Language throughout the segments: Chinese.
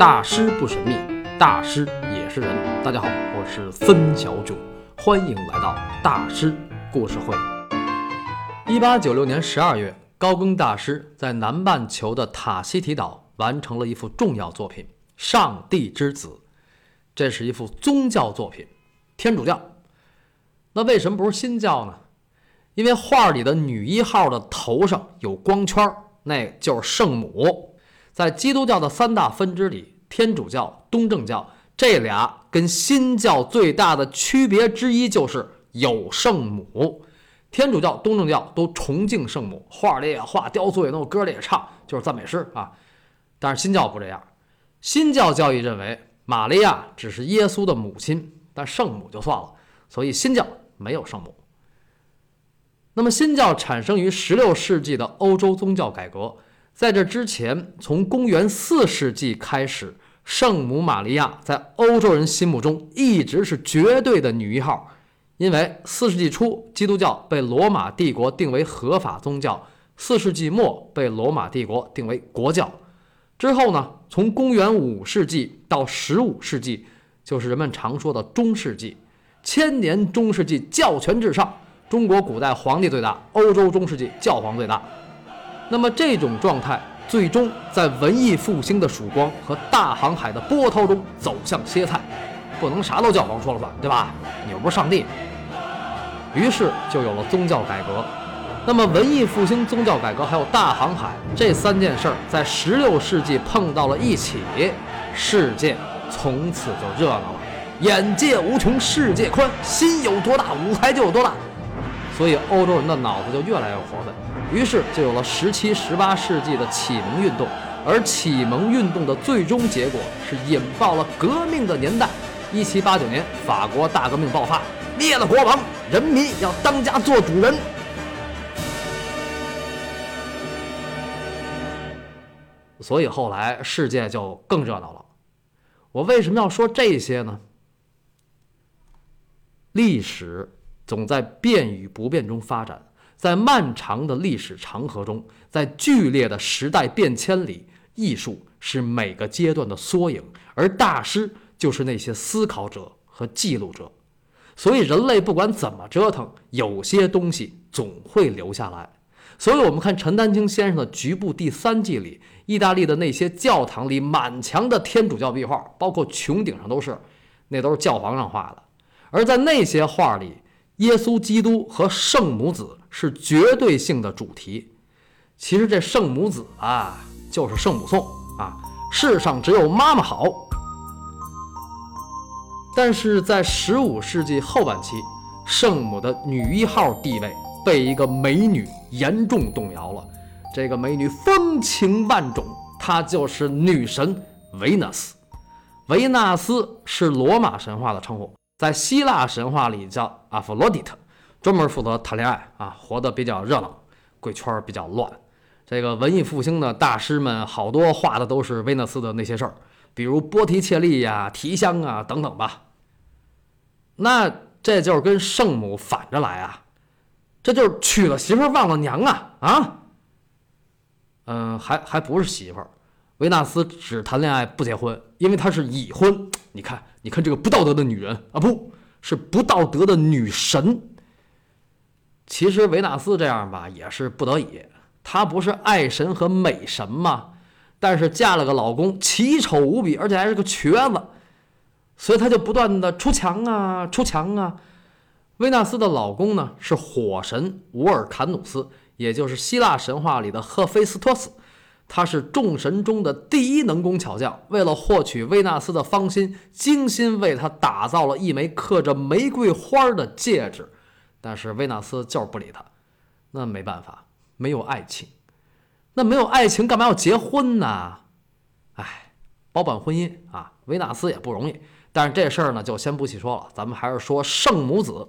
大师不神秘，大师也是人。大家好，我是森小九，欢迎来到大师故事会。一八九六年十二月，高更大师在南半球的塔希提岛完成了一幅重要作品《上帝之子》，这是一幅宗教作品，天主教。那为什么不是新教呢？因为画里的女一号的头上有光圈，那就是圣母。在基督教的三大分支里，天主教、东正教这俩跟新教最大的区别之一就是有圣母。天主教、东正教都崇敬圣母，画里也画，雕塑也弄，歌里也唱，就是赞美诗啊。但是新教不这样，新教教义认为玛利亚只是耶稣的母亲，但圣母就算了，所以新教没有圣母。那么新教产生于16世纪的欧洲宗教改革。在这之前，从公元四世纪开始，圣母玛利亚在欧洲人心目中一直是绝对的女一号。因为四世纪初，基督教被罗马帝国定为合法宗教；四世纪末被罗马帝国定为国教。之后呢，从公元五世纪到十五世纪，就是人们常说的中世纪。千年中世纪，教权至上，中国古代皇帝最大，欧洲中世纪教皇最大。那么这种状态最终在文艺复兴的曙光和大航海的波涛中走向歇菜，不能啥都教皇说了算，对吧？你又不是上帝。于是就有了宗教改革。那么文艺复兴、宗教改革还有大航海这三件事儿，在16世纪碰到了一起，世界从此就热闹了。眼界无穷，世界宽，心有多大，舞台就有多大。所以欧洲人的脑子就越来越活泛。于是就有了十七、十八世纪的启蒙运动，而启蒙运动的最终结果是引爆了革命的年代。一七八九年，法国大革命爆发，灭了国王，人民要当家做主人。所以后来世界就更热闹了。我为什么要说这些呢？历史总在变与不变中发展。在漫长的历史长河中，在剧烈的时代变迁里，艺术是每个阶段的缩影，而大师就是那些思考者和记录者。所以，人类不管怎么折腾，有些东西总会留下来。所以我们看陈丹青先生的《局部》第三季里，意大利的那些教堂里满墙的天主教壁画，包括穹顶上都是，那都是教皇上画的。而在那些画里，耶稣基督和圣母子。是绝对性的主题。其实这圣母子啊，就是圣母颂啊，世上只有妈妈好。但是在十五世纪后半期，圣母的女一号地位被一个美女严重动摇了。这个美女风情万种，她就是女神维纳斯。维纳斯是罗马神话的称呼，在希腊神话里叫阿弗洛狄特。专门负责谈恋爱啊，活得比较热闹，贵圈比较乱。这个文艺复兴的大师们好多画的都是维纳斯的那些事儿，比如波提切利呀、提香啊等等吧。那这就是跟圣母反着来啊，这就是娶了媳妇忘了娘啊啊！嗯，还还不是媳妇，维纳斯只谈恋爱不结婚，因为他是已婚。你看，你看这个不道德的女人啊，不是不道德的女神。其实维纳斯这样吧，也是不得已。她不是爱神和美神吗？但是嫁了个老公奇丑无比，而且还是个瘸子，所以她就不断的出墙啊，出墙啊。维纳斯的老公呢是火神乌尔坎努斯，也就是希腊神话里的赫菲斯托斯，他是众神中的第一能工巧匠。为了获取维纳斯的芳心，精心为她打造了一枚刻着玫瑰花的戒指。但是维纳斯就是不理他，那没办法，没有爱情，那没有爱情干嘛要结婚呢？哎，包办婚姻啊，维纳斯也不容易。但是这事儿呢，就先不细说了，咱们还是说圣母子。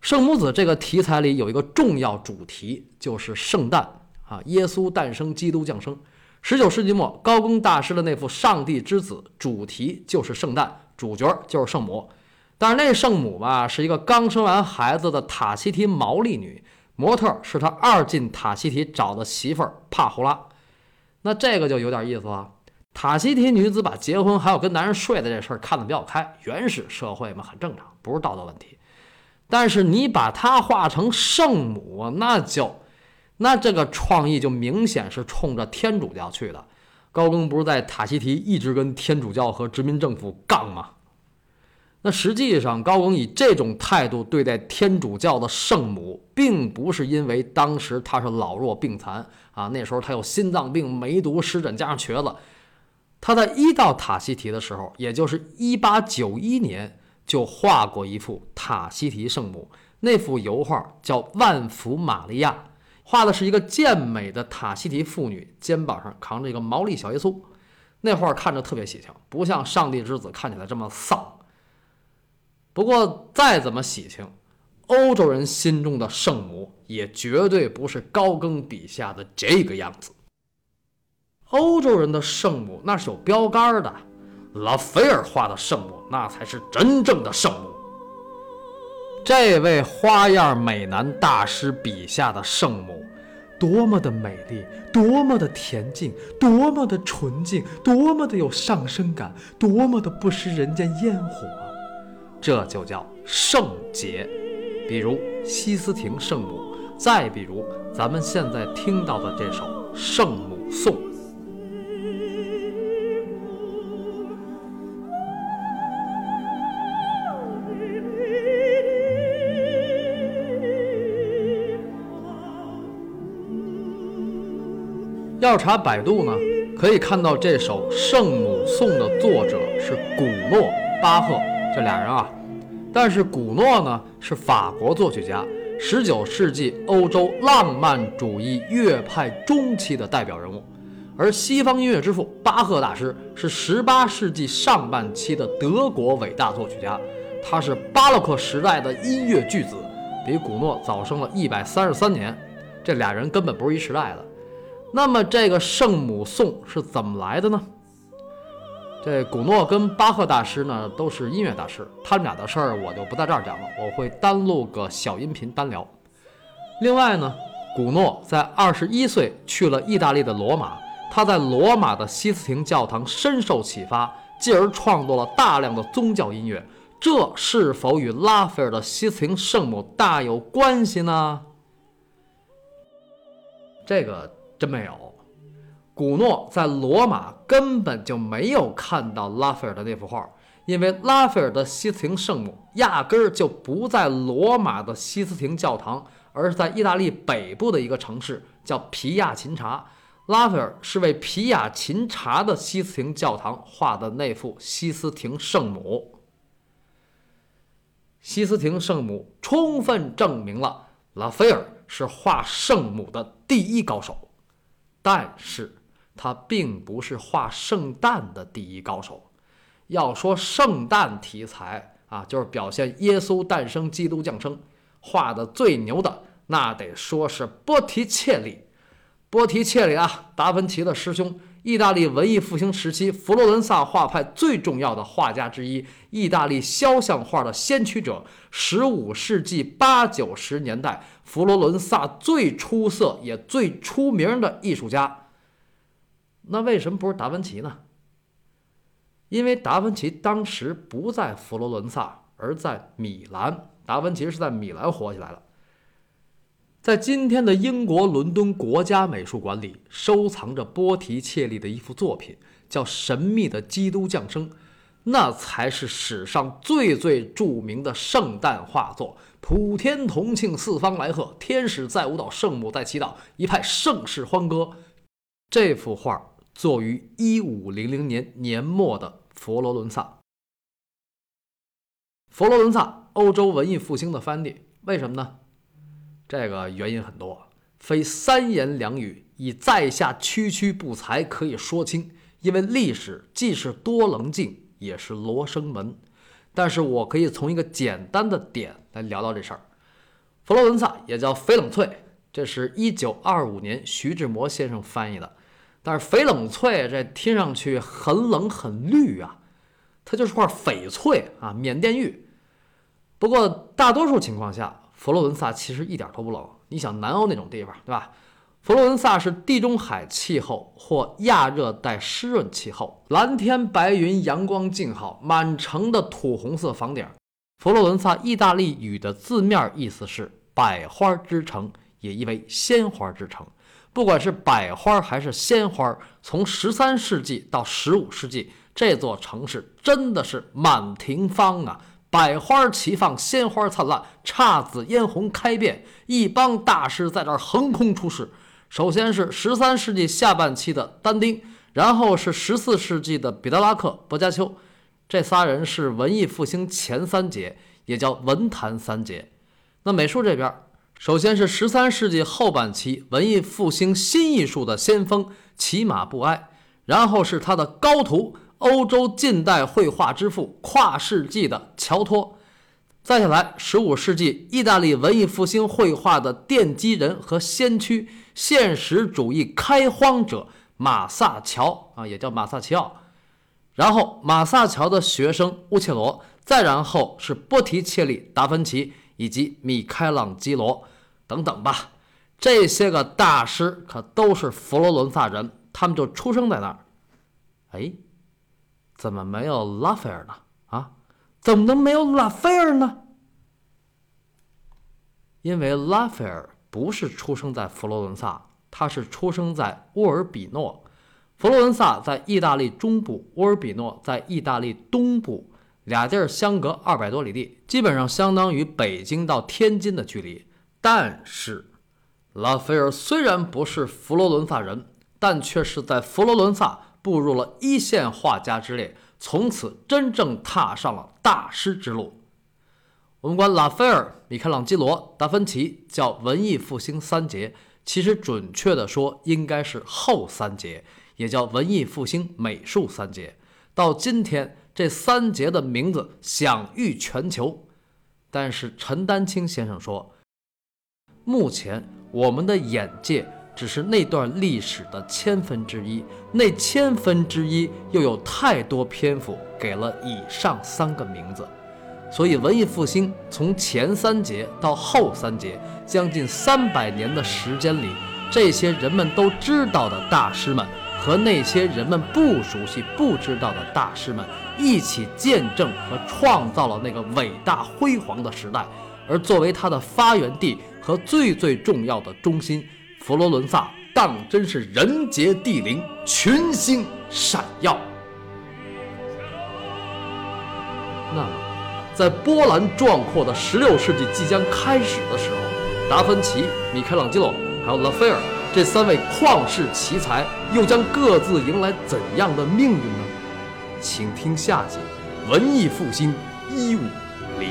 圣母子这个题材里有一个重要主题，就是圣诞啊，耶稣诞生，基督降生。十九世纪末，高更大师的那幅《上帝之子》主题就是圣诞，主角就是圣母。但是那圣母吧，是一个刚生完孩子的塔希提毛利女，模特是他二进塔希提找的媳妇儿帕胡拉。那这个就有点意思了。塔希提女子把结婚还要跟男人睡的这事儿看得比较开，原始社会嘛，很正常，不是道德问题。但是你把她画成圣母，那就，那这个创意就明显是冲着天主教去的。高更不是在塔希提一直跟天主教和殖民政府杠吗？那实际上，高更以这种态度对待天主教的圣母，并不是因为当时他是老弱病残啊，那时候他有心脏病、梅毒、湿疹加上瘸子。他在一到塔希提的时候，也就是一八九一年，就画过一幅塔希提圣母。那幅油画叫《万福玛利亚》，画的是一个健美的塔希提妇女，肩膀上扛着一个毛利小耶稣。那画看着特别喜庆，不像上帝之子看起来这么丧。不过再怎么喜庆，欧洲人心中的圣母也绝对不是高更笔下的这个样子。欧洲人的圣母那是有标杆的，拉斐尔画的圣母那才是真正的圣母。这位花样美男大师笔下的圣母，多么的美丽，多么的恬静，多么的纯净，多么的有上升感，多么的不食人间烟火，这就叫圣洁。比如西斯廷圣母，再比如咱们现在听到的这首《圣母颂》。要查百度呢，可以看到这首《圣母颂》的作者是古诺、巴赫这俩人啊。但是古诺呢是法国作曲家，19世纪欧洲浪漫主义乐派中期的代表人物，而西方音乐之父巴赫大师是18世纪上半期的德国伟大作曲家，他是巴洛克时代的音乐巨子，比古诺早生了一百三十三年，这俩人根本不是一时代的。那么这个圣母颂是怎么来的呢？这古诺跟巴赫大师呢都是音乐大师，他们俩的事儿我就不在这儿讲了，我会单录个小音频单聊。另外呢，古诺在二十一岁去了意大利的罗马，他在罗马的西斯廷教堂深受启发，继而创作了大量的宗教音乐。这是否与拉斐尔的西斯廷圣母大有关系呢？这个。真没有，古诺在罗马根本就没有看到拉斐尔的那幅画，因为拉斐尔的西斯廷圣母压根儿就不在罗马的西斯廷教堂，而是在意大利北部的一个城市叫皮亚琴察。拉斐尔是为皮亚琴察的西斯廷教堂画的那幅西斯廷圣母。西斯廷圣母充分证明了拉斐尔是画圣母的第一高手。但是，他并不是画圣诞的第一高手。要说圣诞题材啊，就是表现耶稣诞生、基督降生，画的最牛的，那得说是波提切利。波提切利啊，达芬奇的师兄，意大利文艺复兴时期佛罗伦萨画派最重要的画家之一，意大利肖像画的先驱者，十五世纪八九十年代佛罗伦萨最出色也最出名的艺术家。那为什么不是达芬奇呢？因为达芬奇当时不在佛罗伦萨，而在米兰。达芬奇是在米兰火起来了。在今天的英国伦敦国家美术馆里，收藏着波提切利的一幅作品，叫《神秘的基督降生》，那才是史上最最著名的圣诞画作。普天同庆，四方来贺，天使在舞蹈，圣母在祈祷，一派盛世欢歌。这幅画作于一五零零年年末的佛罗伦萨。佛罗伦萨，欧洲文艺复兴的翻地，为什么呢？这个原因很多，非三言两语以在下区区不才可以说清。因为历史既是多棱镜，也是罗生门。但是我可以从一个简单的点来聊聊这事儿。佛罗伦萨也叫翡冷翠，这是一九二五年徐志摩先生翻译的。但是翡冷翠这听上去很冷很绿啊，它就是块翡翠啊，缅甸玉。不过大多数情况下。佛罗伦萨其实一点都不冷，你想南欧那种地方，对吧？佛罗伦萨是地中海气候或亚热带湿润气候，蓝天白云，阳光静好，满城的土红色房顶。佛罗伦萨意大利语的字面意思是“百花之城”，也意为“鲜花之城”。不管是百花还是鲜花，从十三世纪到十五世纪，这座城市真的是满庭芳啊！百花齐放，鲜花灿烂，姹紫嫣红开遍，一帮大师在这儿横空出世。首先是十三世纪下半期的但丁，然后是十四世纪的彼得拉克、薄伽丘，这仨人是文艺复兴前三杰，也叫文坛三杰。那美术这边，首先是十三世纪后半期文艺复兴新艺术的先锋骑马布埃，然后是他的高徒，欧洲近代绘画之父、跨世纪的乔托。再下来，十五世纪意大利文艺复兴绘画的奠基人和先驱。现实主义开荒者马萨乔啊，也叫马萨奇奥，然后马萨乔的学生乌切罗，再然后是波提切利、达芬奇以及米开朗基罗等等吧。这些个大师可都是佛罗伦萨人，他们就出生在那儿。哎，怎么没有拉斐尔呢？啊，怎么能没有拉斐尔呢？因为拉斐尔。不是出生在佛罗伦萨，他是出生在乌尔比诺。佛罗伦萨在意大利中部，乌尔比诺在意大利东部，俩地儿相隔二百多里地，基本上相当于北京到天津的距离。但是，拉斐尔虽然不是佛罗伦萨人，但却是在佛罗伦萨步入了一线画家之列，从此真正踏上了大师之路。我们管拉斐尔、米开朗基罗、达芬奇叫文艺复兴三杰，其实准确的说应该是后三杰，也叫文艺复兴美术三杰。到今天，这三杰的名字享誉全球。但是陈丹青先生说，目前我们的眼界只是那段历史的千分之一，那千分之一又有太多篇幅给了以上三个名字。所以，文艺复兴从前三节到后三节，将近三百年的时间里，这些人们都知道的大师们和那些人们不熟悉、不知道的大师们一起见证和创造了那个伟大辉煌的时代。而作为它的发源地和最最重要的中心，佛罗伦萨当真是人杰地灵、群星闪耀。那么。在波澜壮阔的16世纪即将开始的时候，达芬奇、米开朗基罗还有拉斐尔这三位旷世奇才又将各自迎来怎样的命运呢？请听下集《文艺复兴一五零零》。